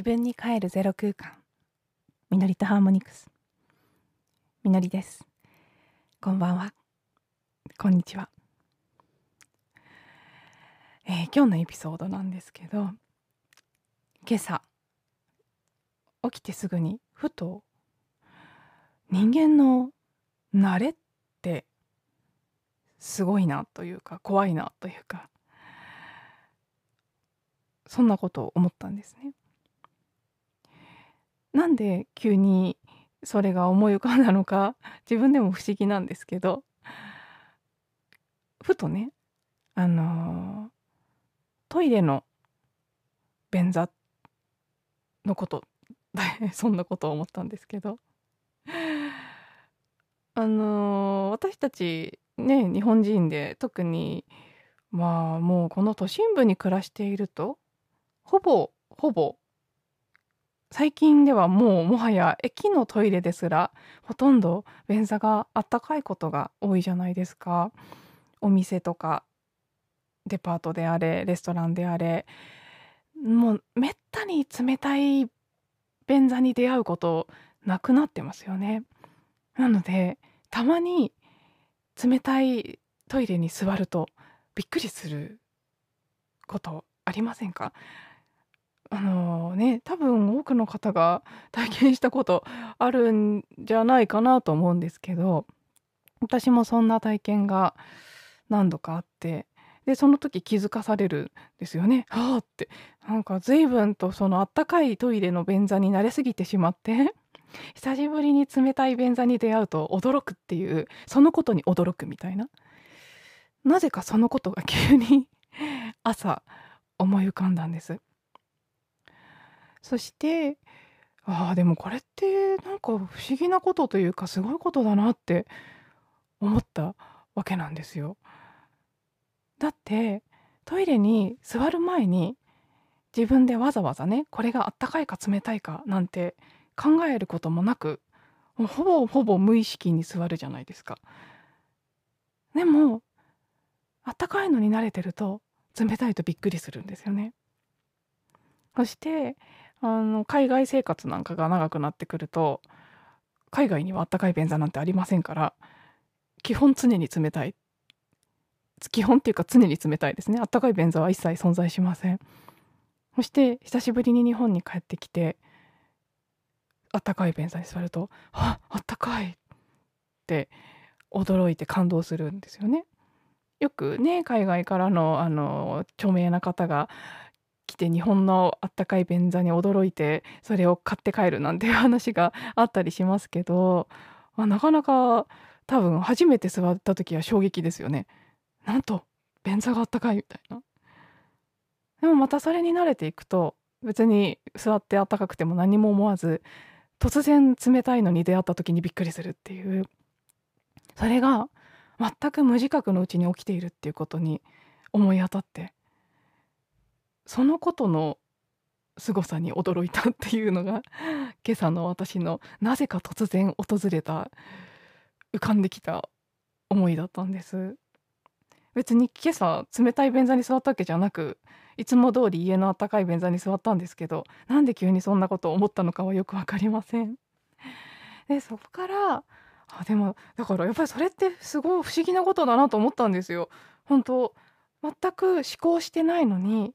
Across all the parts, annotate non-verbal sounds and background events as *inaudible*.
自分に帰るゼロ空間。みのりとハーモニクス。みのりです。こんばんは。こんにちは、えー、今日のエピソードなんですけど今朝起きてすぐにふと人間の慣れってすごいなというか怖いなというかそんなことを思ったんですね。なんで急にそれが思い浮かんだのか *laughs* 自分でも不思議なんですけど。ふとねあのー、トイレの便座のこと *laughs* そんなことを思ったんですけど。あのー、私たちね日本人で特にまあもうこの都心部に暮らしているとほぼほぼ最近ではもうもはや駅のトイレですらほとんど便座があったかいことが多いじゃないですか。お店とかデパートであれレストランであれもうめったに冷たい便座に出会うことなくなってますよね。なのでたまに冷たいトイレに座るとびっくりすることありませんか？あのね、多分多くの方が体験したことあるんじゃないかなと思うんですけど、私もそんな体験が何度かあって、で、その時気づかされるんですよね。はあって。なんか随分とそのあったかいトイレの便座に慣れすぎてしまって、*laughs* 久しぶりに冷たい便座に出会うと驚くっていう、そのことに驚くみたいな。なぜかそのことが急に *laughs* 朝思い浮かんだんです。そしてああでもこれってなんか不思議なことというかすごいことだなって思ったわけなんですよ。だってトイレに座る前に自分でわざわざねこれがあったかいか冷たいかなんて考えることもなくもうほぼほぼ無意識に座るじゃないですか。でもあったかいのに慣れてると冷たいとびっくりするんですよね。そしてあの海外生活なんかが長くなってくると海外にはあったかい便座なんてありませんから基本常に冷たい。基本っていうか常に冷たいですね。あったかい便座は一切存在しません。そして久しぶりに日本に帰ってきてあったかい便座に座るとああったかい！って驚いて感動するんですよね。よくね海外からのあの著名な方が来て日本のあったかい便座に驚いてそれを買って帰るなんていう話があったりしますけど、まあ、なかなか多分初めて座った時は衝撃ですよね。なんと便座があったかいみたいな。でもまたそれに慣れていくと別に座ってあったかくても何も思わず突然冷たいのに出会った時にびっくりするっていうそれが全く無自覚のうちに起きているっていうことに思い当たってそのことの凄さに驚いたっていうのが今朝の私のなぜか突然訪れた浮かんできた思いだったんです。別に今朝冷たい便座に座ったわけじゃなくいつも通り家のあったかい便座に座ったんですけどなんで急にそんなことを思ったのかはよく分かりません。でそこからあでもだからやっぱりそれってすごい不思議なことだなと思ったんですよ。本当全く思考してないのに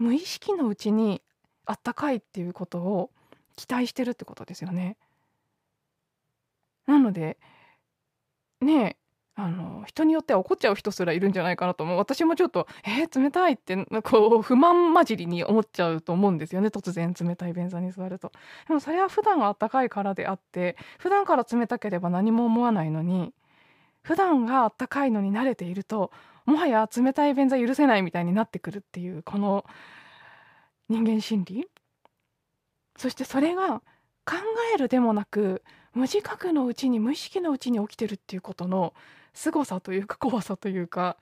無意識のうちにあったかいっていうことを期待してるってことですよね。なのでねあの人によっては怒っちゃう人すらいるんじゃないかなと思う私もちょっと「えー、冷たい」ってこう不満混じりに思っちゃうと思うんですよね突然冷たい便座に座ると。でもそれは普段あったかいからであって普段から冷たければ何も思わないのに普段があったかいのに慣れているともはや冷たい便座許せないみたいになってくるっていうこの人間心理？そしてそれが考えるでもなく無自覚のうちに無意識のうちに起きてるっていうことの凄さというか怖さというか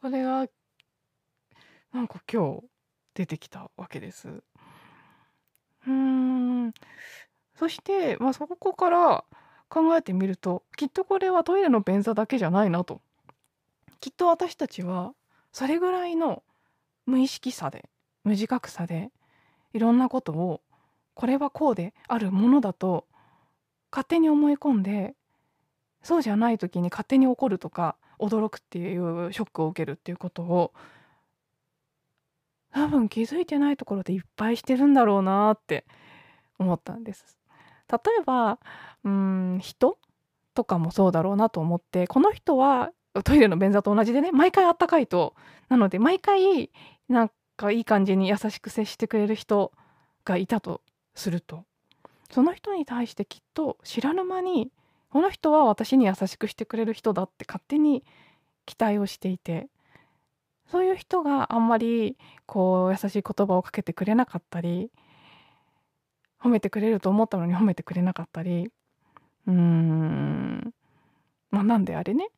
それがなんか今日出てきたわけです。うん。そして、まあ、そこから考えてみるときっとこれはトイレの便座だけじゃないなと。きっと私たちはそれぐらいの無意識さで無自覚さでいろんなことをこれはこうであるものだと勝手に思い込んでそうじゃない時に勝手に怒るとか驚くっていうショックを受けるっていうことを多分気づいてないところでいっぱいしてるんだろうなって思ったんです。例えばうん人とかもそうだろうなと思ってこの人はトイレの便座と同じでね毎回あったかいとなので毎回なんかいい感じに優しく接してくれる人がいたとすると。その人に対してきっと知らぬ間にこの人は私に優しくしてくれる人だって勝手に期待をしていて。そういう人があんまりこう優しい言葉をかけてくれなかったり褒めてくれると思ったのに褒めてくれなかったり。うーん。まあなんであれね。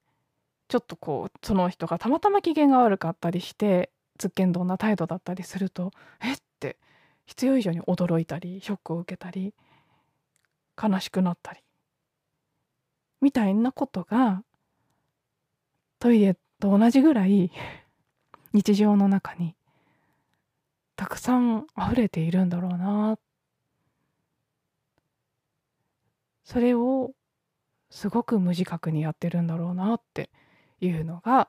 ちょっとこうその人がたまたま機嫌が悪かったりしてつっけんどんな態度だったりするとえっ？て必要以上に驚いたりショックを受けたり悲しくなったりみたいなことがトイレと同じぐらい日常の中にたくさん溢れているんだろうな。それをすごく無自覚にやってるんだろうなっていうのが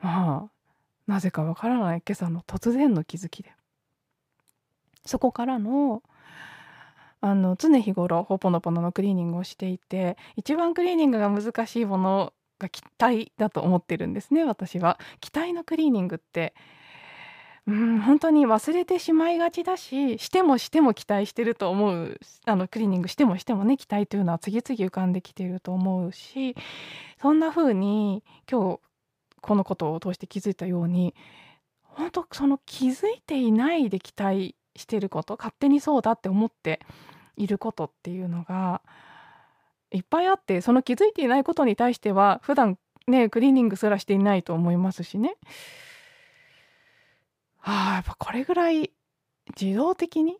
まあなぜかわからない今朝の突然の気づきでそこからのあの常日頃ほぽのぽののクリーニングをしていて一番クリーニングが難しいものが気体だと思ってるんですね私は。気体のクリーニングってうん本当に忘れてしまいがちだししてもしても期待してると思うあのクリーニングしてもしてもね期待というのは次々浮かんできていると思うしそんな風に今日このことを通して気づいたように本当その気づいていないで期待してること勝手にそうだって思っていることっていうのがいっぱいあってその気づいていないことに対しては普段ねクリーニングすらしていないと思いますしね。あやっぱこれぐらい自動的に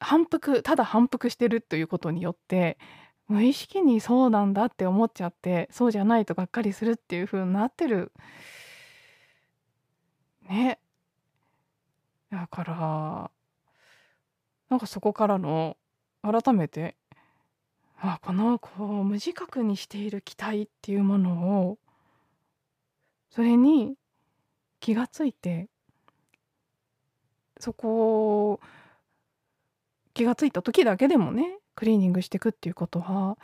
反復ただ反復してるということによって無意識にそうなんだって思っちゃってそうじゃないとがっかりするっていう風になってる。ね。だからなんかそこからの改めてあこのこう無自覚にしている期待っていうものをそれに気がついてそこを気がついた時だけでもねクリーニングしていくっていうことは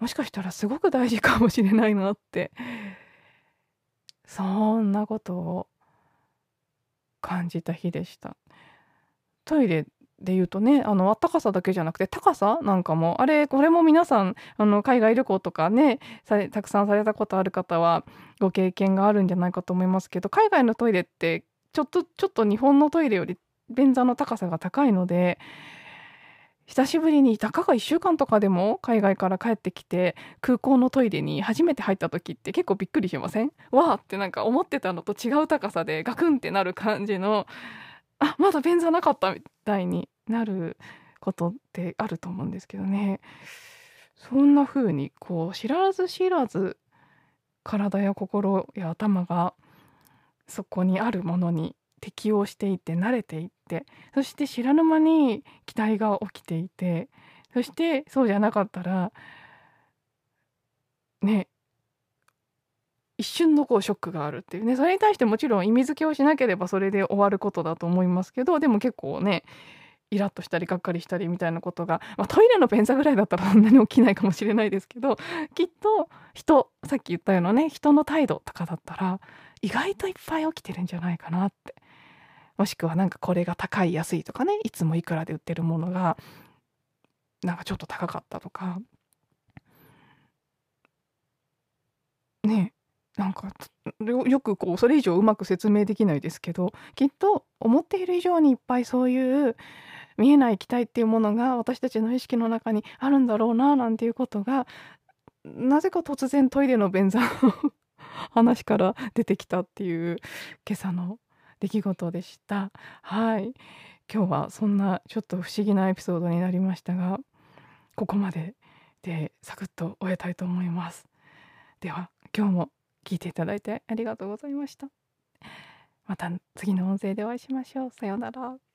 もしかしたらすごく大事かもしれないなってそんなことを感じた日でした。トイレで言うとねあの暖かさだけじゃなくて高さなんかもあれこれも皆さんあの海外旅行とかねたくさんされたことある方はご経験があるんじゃないかと思いますけど海外のトイレってちょっとちょっと日本のトイレより便座の高さが高いので久しぶりにたかが1週間とかでも海外から帰ってきて空港のトイレに初めて入った時って結構びっくりしません？わーってなんか思ってたのと違う高さでガクンってなる感じのあまだ便座なかったみたいになることってあると思うんですけどね。そんな風にこう知らず知らず体や心や頭がそこにあるものに適応していって慣れていって。そして知らぬ間に期待が起きていて。そしてそうじゃなかったらね一瞬のこうショックがあるっていう。ねそれに対してもちろん意味付けをしなければそれで終わることだと思いますけどでも結構ねイラッとしたりがっかりしたりみたいなことが、まあ、トイレの便座ぐらいだったらそんなに起きないかもしれないですけどきっと人さっき言ったようなね人の態度とかだったら意外といっぱい起きてるんじゃないかなって。もしくはなんかこれが高い安いとかねいつもいくらで売ってるものがなんかちょっと高かったとか。ねなんかよくこうそれ以上うまく説明できないですけどきっと思っている以上にいっぱいそういう見えない期待っていうものが私たちの意識の中にあるんだろうななんていうことがなぜか突然トイレの便座の話から出てきたっていう今朝の出来事でした。はい今日はそんなちょっと不思議なエピソードになりましたがここまででサクッと終えたいと思います。では今日も聞いていただいてありがとうございました。また次の音声でお会いしましょう。さようなら。